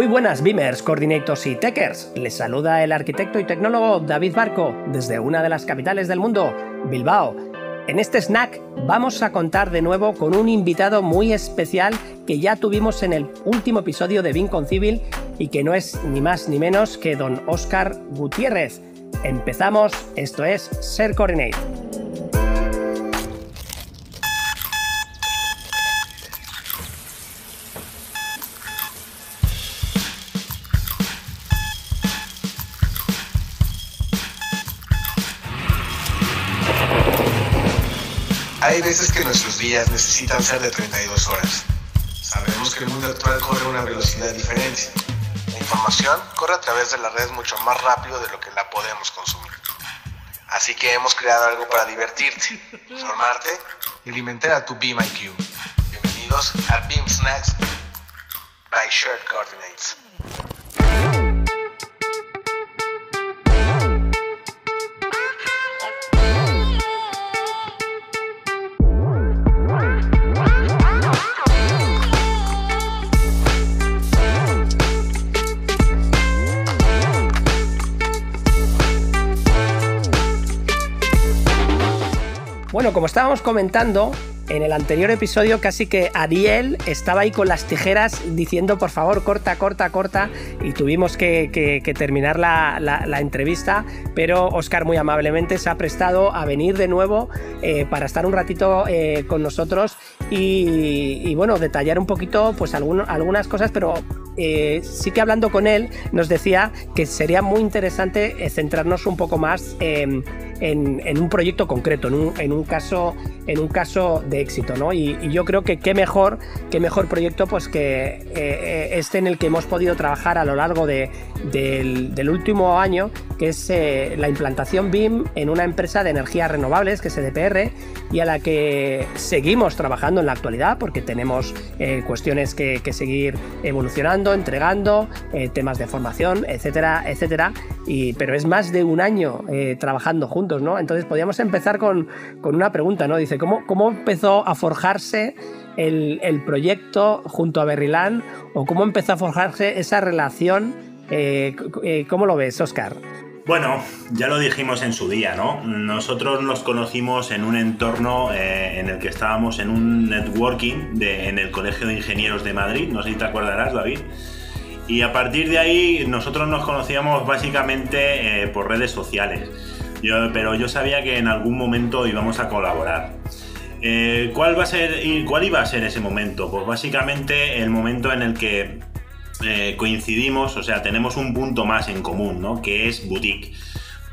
Muy buenas Beamers, Coordinators y Techers. Les saluda el arquitecto y tecnólogo David Barco desde una de las capitales del mundo, Bilbao. En este snack vamos a contar de nuevo con un invitado muy especial que ya tuvimos en el último episodio de Beam Civil y que no es ni más ni menos que don Oscar Gutiérrez. Empezamos, esto es Ser Coordinate. Hay veces que nuestros días necesitan ser de 32 horas. Sabemos que el mundo actual corre a una velocidad diferente. La información corre a través de la red mucho más rápido de lo que la podemos consumir. Así que hemos creado algo para divertirte, formarte y alimentar a tu Beam IQ. Bienvenidos a Beam Snacks by Shared Coordinates. Bueno, como estábamos comentando, en el anterior episodio casi que Ariel estaba ahí con las tijeras diciendo por favor corta, corta, corta y tuvimos que, terminar la, entrevista, pero Oscar muy amablemente se ha prestado a venir de nuevo eh, para estar un ratito eh, con nosotros y, bueno, detallar un poquito pues algunas cosas, pero eh, sí que hablando con él nos decía que sería muy interesante centrarnos un poco más en, un proyecto concreto, en un, caso, en un caso de éxito, ¿no? Y, yo creo que qué mejor, qué mejor proyecto pues que eh, este en el que hemos podido trabajar a lo largo de, del, último año, que es eh, la implantación BIM en una empresa de energías renovables, que es EDPR, y a la que seguimos trabajando en la actualidad, porque tenemos eh, cuestiones que, seguir evolucionando, entregando, temas de formación, etcétera, etcétera. Y, pero es más de un año trabajando juntos, ¿no? Entonces podríamos empezar con, con una pregunta, ¿no? Dice, ¿cómo, cómo empezó a forjarse el, proyecto junto a Berryland o cómo empezó a forjarse esa relación. Eh, eh, ¿Cómo lo ves, Oscar? Bueno, ya lo dijimos en su día, ¿no? Nosotros nos conocimos en un entorno eh, en el que estábamos en un networking en el Colegio de Ingenieros de Madrid, no sé si te acordarás, David. Y a partir de ahí nosotros nos conocíamos básicamente por redes sociales. pero yo sabía que en algún momento íbamos a colaborar. Eh, ¿cuál, va a ser, ¿Cuál iba a ser ese momento? Pues básicamente el momento en el que eh, coincidimos, o sea, tenemos un punto más en común, ¿no? Que es boutique.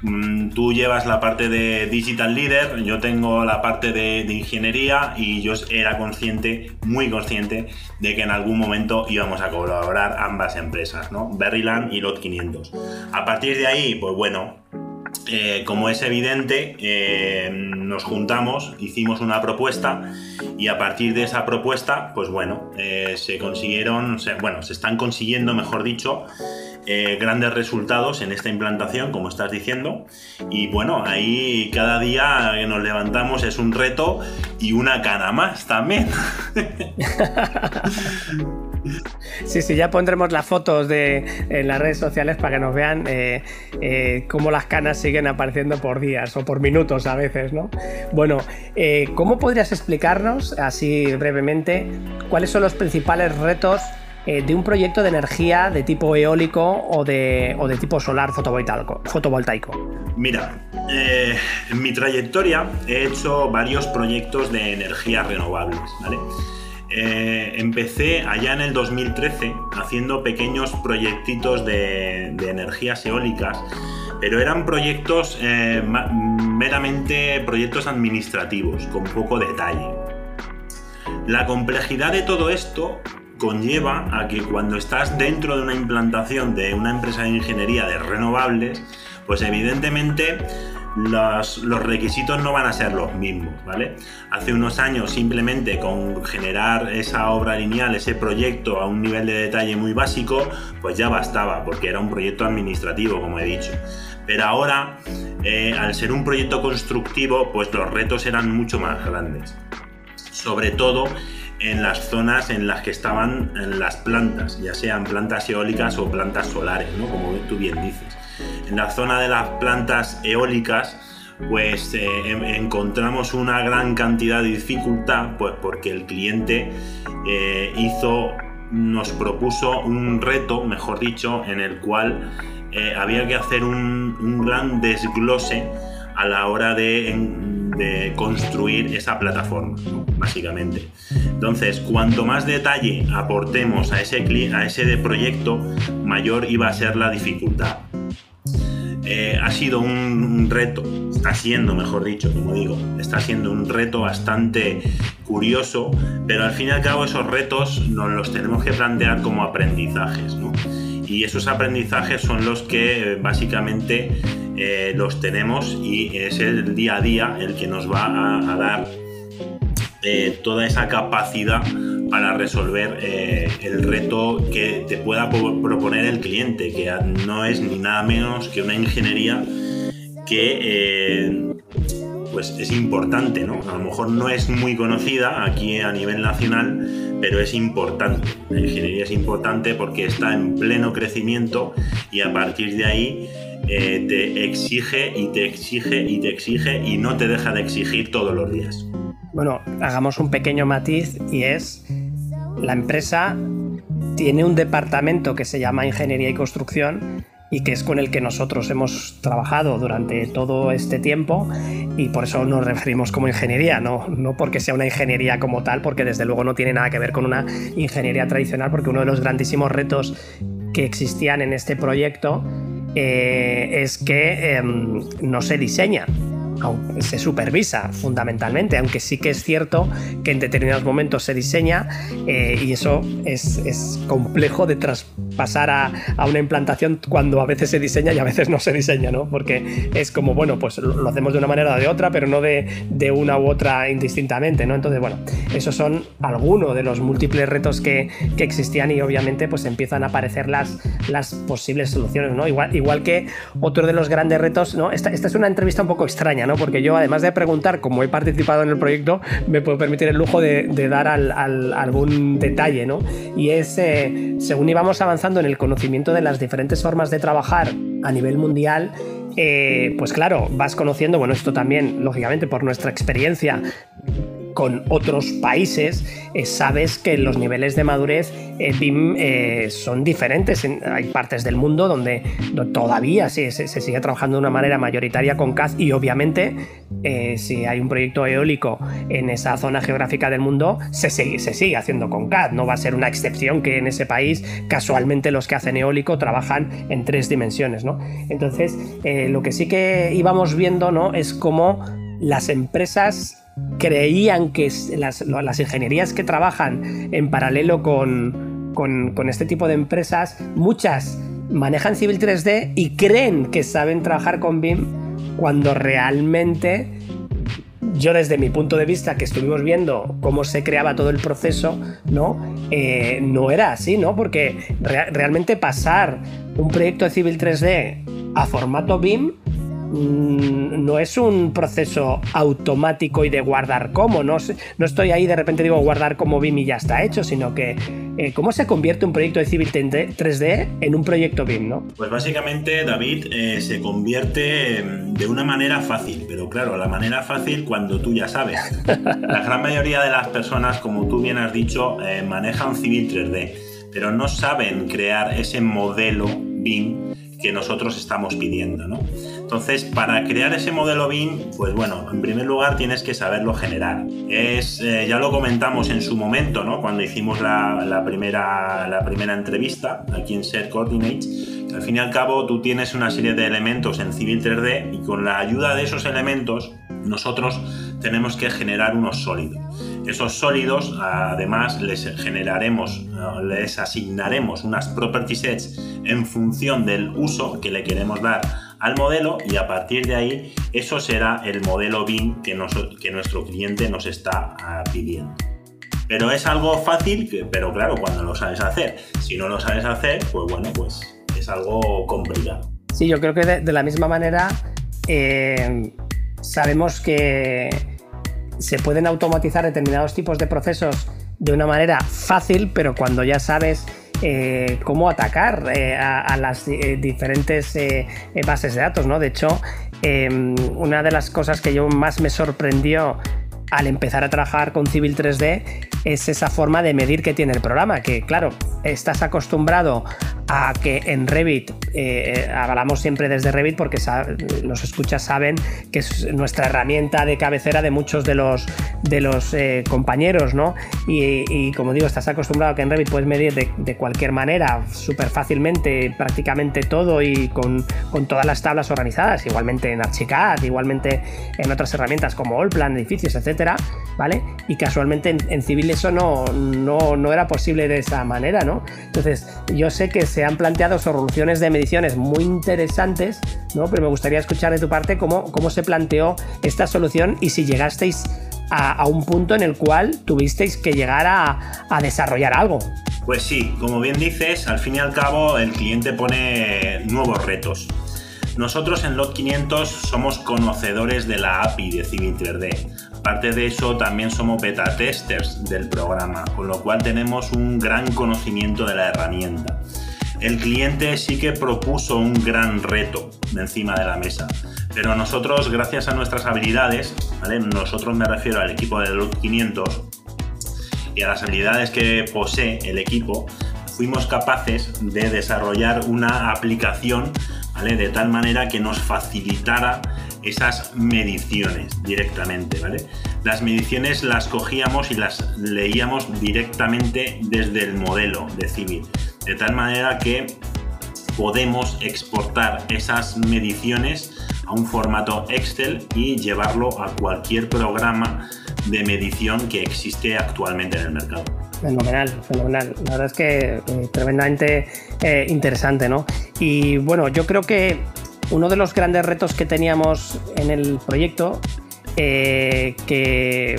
Mm, tú llevas la parte de Digital Leader, yo tengo la parte de, ingeniería y yo era consciente, muy consciente, de que en algún momento íbamos a colaborar ambas empresas, ¿no? Berryland y Lot 500. A partir de ahí, pues bueno, eh, como es evidente, eh, nos juntamos, hicimos una propuesta y a partir de esa propuesta, pues bueno, eh, se consiguieron, bueno, se están consiguiendo, mejor dicho, grandes resultados en esta implantación, como estás diciendo. Y bueno, ahí cada día que nos levantamos es un reto y una cana más también. Sí, sí, ya pondremos las fotos de, en las redes sociales para que nos vean eh, eh, cómo las canas siguen apareciendo por días o por minutos a veces, ¿no? Bueno, eh, ¿cómo podrías explicarnos, así brevemente, cuáles son los principales retos de un proyecto de energía de tipo eólico o de, o de tipo solar fotovoltaico? fotovoltaico? Mira, en mi trayectoria he hecho varios proyectos de energías renovables, ¿vale? Eh, empecé allá en el 2013 haciendo pequeños proyectitos de, energías eólicas, pero eran proyectos eh, meramente proyectos administrativos, con poco detalle. La complejidad de todo esto conlleva a que cuando estás dentro de una implantación de una empresa de ingeniería de renovables, pues evidentemente los, requisitos no van a ser los mismos, ¿vale? Hace unos años simplemente con generar esa obra lineal, ese proyecto a un nivel de detalle muy básico, pues ya bastaba, porque era un proyecto administrativo, como he dicho. Pero ahora, eh, al ser un proyecto constructivo, pues los retos eran mucho más grandes. Sobre todo en las zonas en las que estaban las plantas, ya sean plantas eólicas o plantas solares, ¿no? como tú bien dices. En la zona de las plantas eólicas, pues eh, encontramos una gran cantidad de dificultad, pues porque el cliente eh, hizo, nos propuso un reto, mejor dicho, en el cual eh, había que hacer un, gran desglose a la hora de, construir esa plataforma, básicamente. Entonces, cuanto más detalle aportemos a ese, a ese proyecto, mayor iba a ser la dificultad. Eh, ha sido un, reto, está siendo, mejor dicho, como digo, está siendo un reto bastante curioso, pero al fin y al cabo esos retos nos los tenemos que plantear como aprendizajes, ¿no? Y esos aprendizajes son los que eh, básicamente eh, los tenemos y es el día a día el que nos va a, dar toda esa capacidad para resolver eh, el reto que te pueda proponer el cliente, que no es ni nada menos que una ingeniería que eh, pues es importante, ¿no? A lo mejor no es muy conocida aquí a nivel nacional, pero es importante. La ingeniería es importante porque está en pleno crecimiento y a partir de ahí eh, te exige y te exige y te exige y no te deja de exigir todos los días. Bueno, hagamos un pequeño matiz y es la empresa tiene un departamento que se llama Ingeniería y Construcción y que es con el que nosotros hemos trabajado durante todo este tiempo y por eso nos referimos como ingeniería, no, no porque sea una ingeniería como tal, porque desde luego no tiene nada que ver con una ingeniería tradicional, porque uno de los grandísimos retos que existían en este proyecto eh, es que em, no se diseña se supervisa fundamentalmente, aunque sí que es cierto que en determinados momentos se diseña eh, y eso es, complejo de traspasar a, a, una implantación cuando a veces se diseña y a veces no se diseña, ¿no? Porque es como, bueno, pues lo, hacemos de una manera o de otra, pero no de, de, una u otra indistintamente, ¿no? Entonces, bueno, esos son algunos de los múltiples retos que, que existían y obviamente pues empiezan a aparecer las, las posibles soluciones, ¿no? Igual, igual que otro de los grandes retos, ¿no? Esta, esta es una entrevista un poco extraña, porque yo, además de preguntar cómo he participado en el proyecto, me puedo permitir el lujo de, dar algún detalle, ¿no? Y es, eh, según íbamos avanzando en el conocimiento de las diferentes formas de trabajar a nivel mundial, eh, pues claro, vas conociendo, bueno, esto también, lógicamente, por nuestra experiencia con otros países, eh, sabes que los niveles de madurez eh, eh, son diferentes. hay partes del mundo donde todavía se, sigue trabajando de una manera mayoritaria con CAD y obviamente si hay un proyecto eólico en esa zona geográfica del mundo, se sigue, se sigue haciendo con CAD. No va a ser una excepción que en ese país casualmente los que hacen eólico trabajan en tres dimensiones. ¿no? Entonces, lo que sí que íbamos viendo ¿no? es cómo las empresas creían que las, ingenierías que trabajan en paralelo con, con, este tipo de empresas, muchas manejan Civil 3D y creen que saben trabajar con BIM cuando realmente yo desde mi punto de vista que estuvimos viendo cómo se creaba todo el proceso, ¿no? Eh, no era así, ¿no? Porque realmente pasar un proyecto de Civil 3D a formato BIM no es un proceso automático y de guardar como, no, no estoy ahí de repente digo guardar como BIM y ya está hecho, sino que eh, ¿cómo se convierte un proyecto de Civil 3D en un proyecto BIM? ¿no? Pues básicamente David eh, se convierte de una manera fácil, pero claro, la manera fácil cuando tú ya sabes. La gran mayoría de las personas, como tú bien has dicho, eh, manejan Civil 3D, pero no saben crear ese modelo BIM que nosotros estamos pidiendo, ¿no? Entonces, para crear ese modelo BIM, pues bueno, en primer lugar tienes que saberlo generar. Es, eh, ya lo comentamos en su momento, ¿no? Cuando hicimos la, primera, la primera entrevista aquí en Set Coordinates, al fin y al cabo tú tienes una serie de elementos en Civil 3D y con la ayuda de esos elementos nosotros tenemos que generar unos sólidos. Esos sólidos, además, les generaremos, les asignaremos unas property sets en función del uso que le queremos dar al modelo y a partir de ahí eso será el modelo BIM que, nuestro cliente nos está ah, pidiendo. Pero es algo fácil, pero claro, cuando lo sabes hacer. Si no lo sabes hacer, pues bueno, pues es algo complicado. Sí, yo creo que de, la misma manera eh, sabemos que se pueden automatizar determinados tipos de procesos de una manera fácil, pero cuando ya sabes eh, cómo atacar eh, a, las eh, diferentes bases de datos, ¿no? De hecho, em, una de las cosas que yo más me sorprendió al empezar a trabajar con Civil 3D es esa forma de medir que tiene el programa, que claro, estás acostumbrado a que en Revit, eh, hablamos siempre desde Revit porque los escuchas saben que es nuestra herramienta de cabecera de muchos de los, de los eh, compañeros, ¿no? Y, como digo, estás acostumbrado a que en Revit puedes medir de, cualquier manera, súper fácilmente, prácticamente todo y con, todas las tablas organizadas, igualmente en Archicad, igualmente en otras herramientas como Allplan, edificios, etcétera, ¿vale? Y casualmente en, Civil eso no, no, no era posible de esa manera, ¿no? Entonces, yo sé que se han planteado soluciones de mediciones muy interesantes, ¿no? Pero me gustaría escuchar de tu parte cómo, cómo se planteó esta solución y si llegasteis a, un punto en el cual tuvisteis que llegar a, desarrollar algo. Pues sí, como bien dices, al fin y al cabo el cliente pone nuevos retos. Nosotros en Lot 500 somos conocedores de la API de Civil 3D. Aparte de eso, también somos beta testers del programa, con lo cual tenemos un gran conocimiento de la herramienta. El cliente sí que propuso un gran reto de encima de la mesa, pero nosotros, gracias a nuestras habilidades, nosotros me refiero al equipo de Lot 500 y a las habilidades que posee el equipo, fuimos capaces de desarrollar una aplicación de tal manera que nos facilitara esas mediciones directamente. Las mediciones las cogíamos y las leíamos directamente desde el modelo de Civil, de tal manera que podemos exportar esas mediciones a un formato Excel y llevarlo a cualquier programa de medición que existe actualmente en el mercado. Fenomenal, fenomenal. La verdad es que eh, tremendamente eh, interesante, ¿no? Y bueno, yo creo que uno de los grandes retos que teníamos en el proyecto, eh, que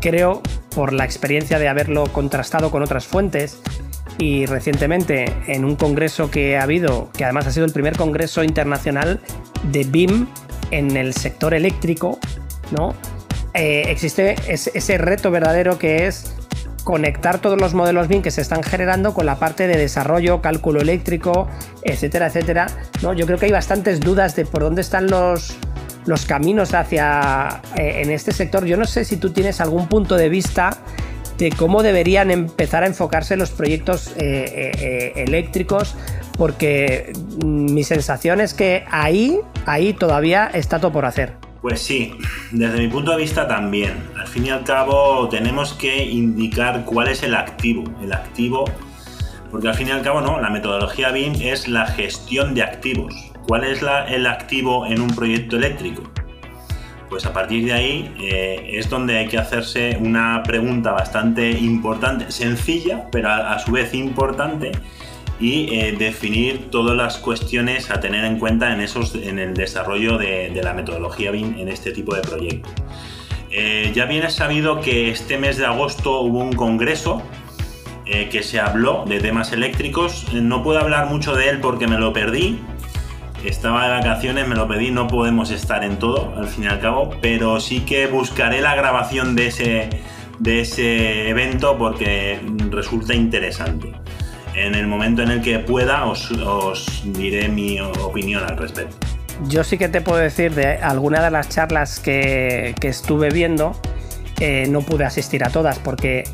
creo por la experiencia de haberlo contrastado con otras fuentes, y recientemente en un congreso que ha habido, que además ha sido el primer congreso internacional de BIM en el sector eléctrico, ¿no? existe ese reto verdadero que es conectar todos los modelos BIM que se están generando con la parte de desarrollo, cálculo eléctrico, etcétera, etcétera. ¿no? Yo creo que hay bastantes dudas de por dónde están los, los caminos hacia eh, en este sector. Yo no sé si tú tienes algún punto de vista de cómo deberían empezar a enfocarse los proyectos eh, eh, eléctricos, porque mm, mi sensación es que ahí, ahí todavía está todo por hacer. Pues sí, desde mi punto de vista también. Al fin y al cabo tenemos que indicar cuál es el activo. El activo, porque al fin y al cabo no, la metodología BIM es la gestión de activos. ¿Cuál es el activo en un proyecto eléctrico? Pues a partir de ahí eh, es donde hay que hacerse una pregunta bastante importante, sencilla, pero a su vez importante, y eh, definir todas las cuestiones a tener en cuenta en, esos, en el desarrollo de, la metodología BIM en este tipo de proyectos. Eh, ya bien es sabido que este mes de agosto hubo un congreso que se habló de temas eléctricos. No puedo hablar mucho de él porque me lo perdí. Estaba de vacaciones, me lo pedí, no podemos estar en todo, al fin y al cabo, pero sí que buscaré la grabación de ese, de ese evento porque resulta interesante en el momento en el que pueda os, diré mi opinión al respecto. Yo sí que te puedo decir de alguna de las charlas que, estuve viendo, eh, no pude asistir a todas porque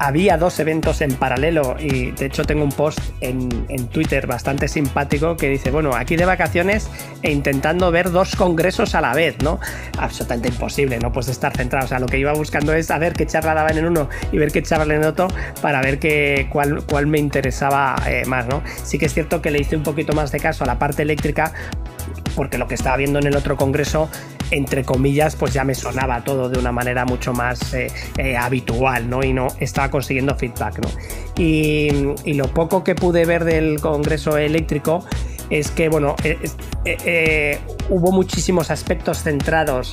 había dos eventos en paralelo y de hecho tengo un post en, Twitter bastante simpático que dice, bueno, aquí de vacaciones e intentando ver dos congresos a la vez, ¿no? Absolutamente imposible, no puedes estar centrado. O sea, lo que iba buscando es a ver qué charla daban en uno y ver qué charla en otro para ver qué, cuál, cuál me interesaba eh, más, ¿no? Sí que es cierto que le hice un poquito más de caso a la parte eléctrica porque lo que estaba viendo en el otro congreso entre comillas, pues ya me sonaba todo de una manera mucho más eh, eh, habitual, ¿no? Y no estaba consiguiendo feedback, ¿no? Y, lo poco que pude ver del Congreso Eléctrico es que, bueno, eh, hubo muchísimos aspectos centrados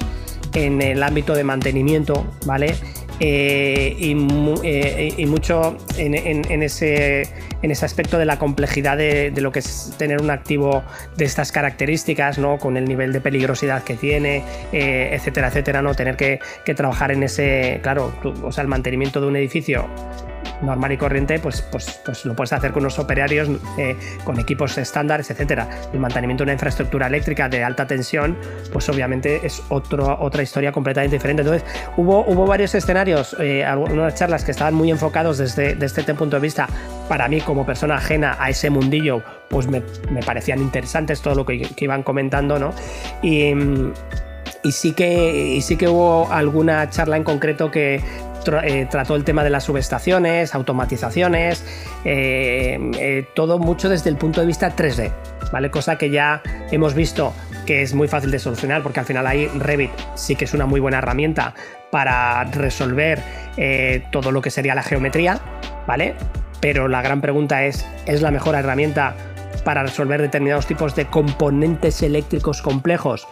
en el ámbito de mantenimiento, ¿vale? Eh, eh, y, mucho en, ese, en ese aspecto de la complejidad de, lo que es tener un activo de estas características, ¿no? con el nivel de peligrosidad que tiene, etcétera, etcétera, ¿no? tener que, que, trabajar en ese, claro, o sea, el mantenimiento de un edificio normal y corriente, pues, pues, pues lo puedes hacer con unos operarios, eh, con equipos estándares, etcétera. El mantenimiento de una infraestructura eléctrica de alta tensión, pues obviamente es otro, otra historia completamente diferente. Entonces, hubo, hubo varios escenarios, eh, algunas charlas que estaban muy enfocados desde, desde este punto de vista, para mí como persona ajena a ese mundillo, pues me, parecían interesantes todo lo que, que iban comentando, ¿no? Y y sí que y sí que hubo alguna charla en concreto que eh, trató el tema de las subestaciones, automatizaciones, eh, eh, todo mucho desde el punto de vista 3D, ¿vale? Cosa que ya hemos visto que es muy fácil de solucionar porque al final ahí Revit sí que es una muy buena herramienta para resolver todo lo que sería la geometría, ¿vale? Pero la gran pregunta es, ¿es la mejor herramienta para resolver determinados tipos de componentes eléctricos complejos?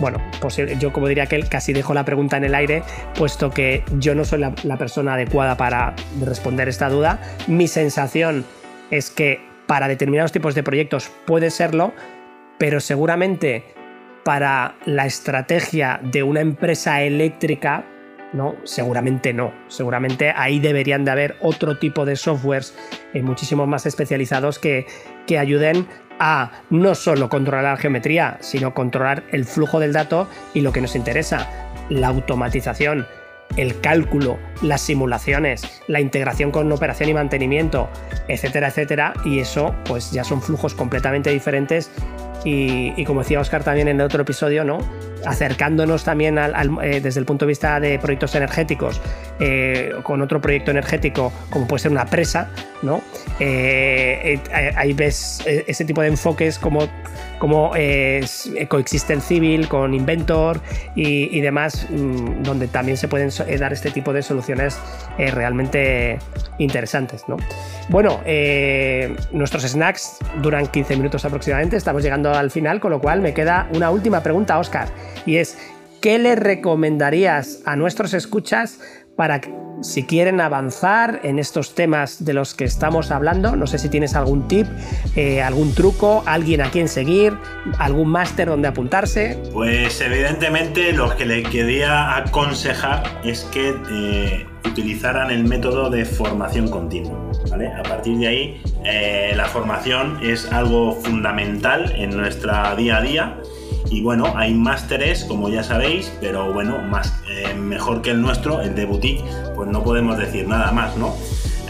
Bueno, pues yo como diría que casi dejo la pregunta en el aire, puesto que yo no soy la, persona adecuada para responder esta duda. Mi sensación es que para determinados tipos de proyectos puede serlo, pero seguramente para la estrategia de una empresa eléctrica, no, seguramente no. Seguramente ahí deberían de haber otro tipo de softwares eh, muchísimo más especializados que, que ayuden a no solo controlar la geometría, sino controlar el flujo del dato y lo que nos interesa, la automatización, el cálculo, las simulaciones, la integración con operación y mantenimiento, etcétera, etcétera. Y eso, pues ya son flujos completamente diferentes y, como decía Oscar también en el otro episodio, ¿no? Acercándonos también eh, desde el punto de vista de proyectos energéticos eh, con otro proyecto energético como puede ser una presa, ¿no? Eh, ahí ves ese tipo de enfoques como, como coexisten civil con Inventor y, y demás, mm, donde también se pueden dar este tipo de soluciones realmente interesantes. ¿no? Bueno, nuestros snacks duran 15 minutos aproximadamente, estamos llegando al final, con lo cual me queda una última pregunta, Oscar, y es, ¿qué le recomendarías a nuestros escuchas para si quieren avanzar en estos temas de los que estamos hablando? No sé si tienes algún tip, eh, algún truco, alguien a quien seguir, algún máster donde apuntarse. Pues evidentemente lo que le quería aconsejar es que eh, utilizaran el método de formación continua. A partir de ahí, eh, la formación es algo fundamental en nuestra día a día. Y bueno, hay másteres, como ya sabéis, pero bueno, más, eh, mejor que el nuestro, el de boutique, pues no podemos decir nada más, ¿no?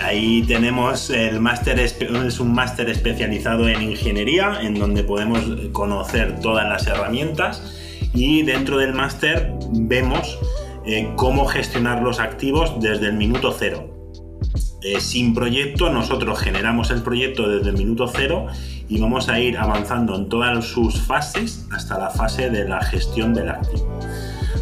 Ahí tenemos el máster, es un máster especializado en ingeniería, en donde podemos conocer todas las herramientas y dentro del máster vemos eh, cómo gestionar los activos desde el minuto cero. Eh, sin proyecto, nosotros generamos el proyecto desde el minuto cero y vamos a ir avanzando en todas sus fases hasta la fase de la gestión del activo.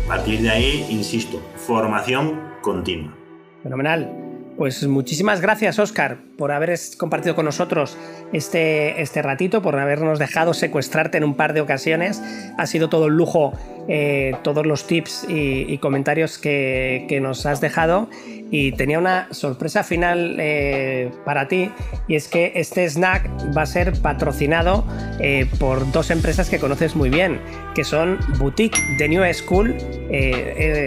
A partir de ahí, insisto, formación continua. Fenomenal. Pues muchísimas gracias, Oscar, por haber compartido con nosotros este, este ratito, por habernos dejado secuestrarte en un par de ocasiones. Ha sido todo un lujo eh, todos los tips y, comentarios que, que, nos has dejado. Y tenía una sorpresa final eh, para ti, y es que este snack va a ser patrocinado eh, por dos empresas que conoces muy bien, que son Boutique de New School,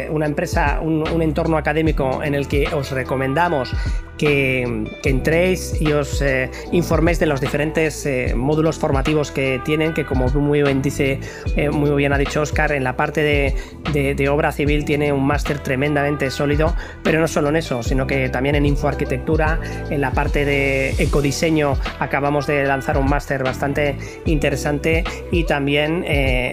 una empresa, un, entorno académico en el que os recomendamos que, entréis y os eh, informéis de los diferentes eh, módulos formativos que tienen, que como muy bien dice, eh, muy bien ha dicho Oscar, en la parte de, obra civil tiene un máster tremendamente sólido, pero no solo en eso, sino que también en infoarquitectura, en la parte de ecodiseño acabamos de lanzar un máster bastante interesante y también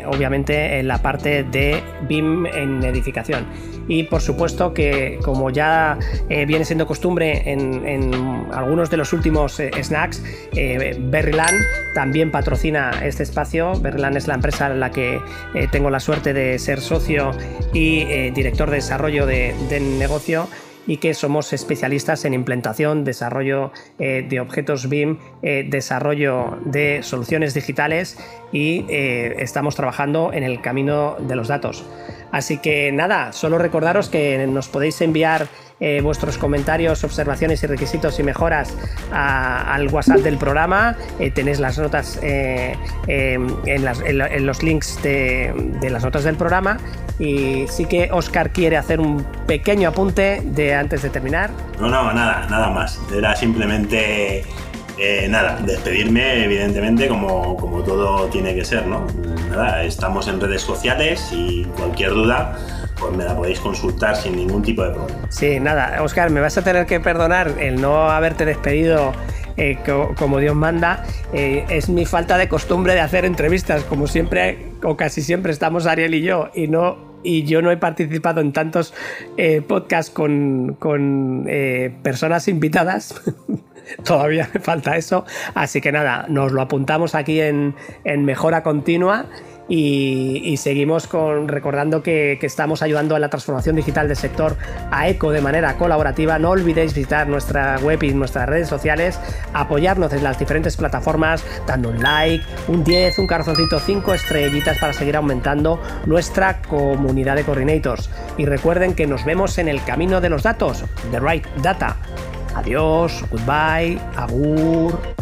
obviamente en la parte de BIM en edificación. Y por supuesto que como ya viene siendo costumbre en algunos de los últimos eh, snacks, eh, Berryland también patrocina este espacio. Berryland es la empresa en la que eh, tengo la suerte de ser socio y director de desarrollo de, del negocio y que somos especialistas en implementación, desarrollo eh, de objetos BIM, eh, desarrollo de soluciones digitales y estamos trabajando en el camino de los datos. Así que nada, solo recordaros que nos podéis enviar eh, vuestros comentarios, observaciones y requisitos y mejoras al WhatsApp del programa. Eh, tenéis las notas eh, en, los links de, las notas del programa. Y sí que Oscar quiere hacer un pequeño apunte de antes de terminar. No, no, nada, nada más. Era simplemente nada, despedirme, evidentemente, como, como, todo tiene que ser, ¿no? Nada, estamos en redes sociales y cualquier duda pues me la podéis consultar sin ningún tipo de problema. Sí, nada, Oscar, me vas a tener que perdonar el no haberte despedido eh, como Dios manda. Eh, es mi falta de costumbre de hacer entrevistas, como siempre o casi siempre estamos Ariel y yo, y no y yo no he participado en tantos eh, podcasts con, con personas invitadas. Todavía me falta eso. Así que nada, nos lo apuntamos aquí en, en Mejora Continua y, seguimos con, recordando que, estamos ayudando a la transformación digital del sector a ECO de manera colaborativa. No olvidéis visitar nuestra web y nuestras redes sociales, apoyarnos en las diferentes plataformas, dando un like, un 10, un corazoncito, 5 estrellitas para seguir aumentando nuestra comunidad de coordinators. Y recuerden que nos vemos en el camino de los datos, The Right Data. Adiós, goodbye, agur.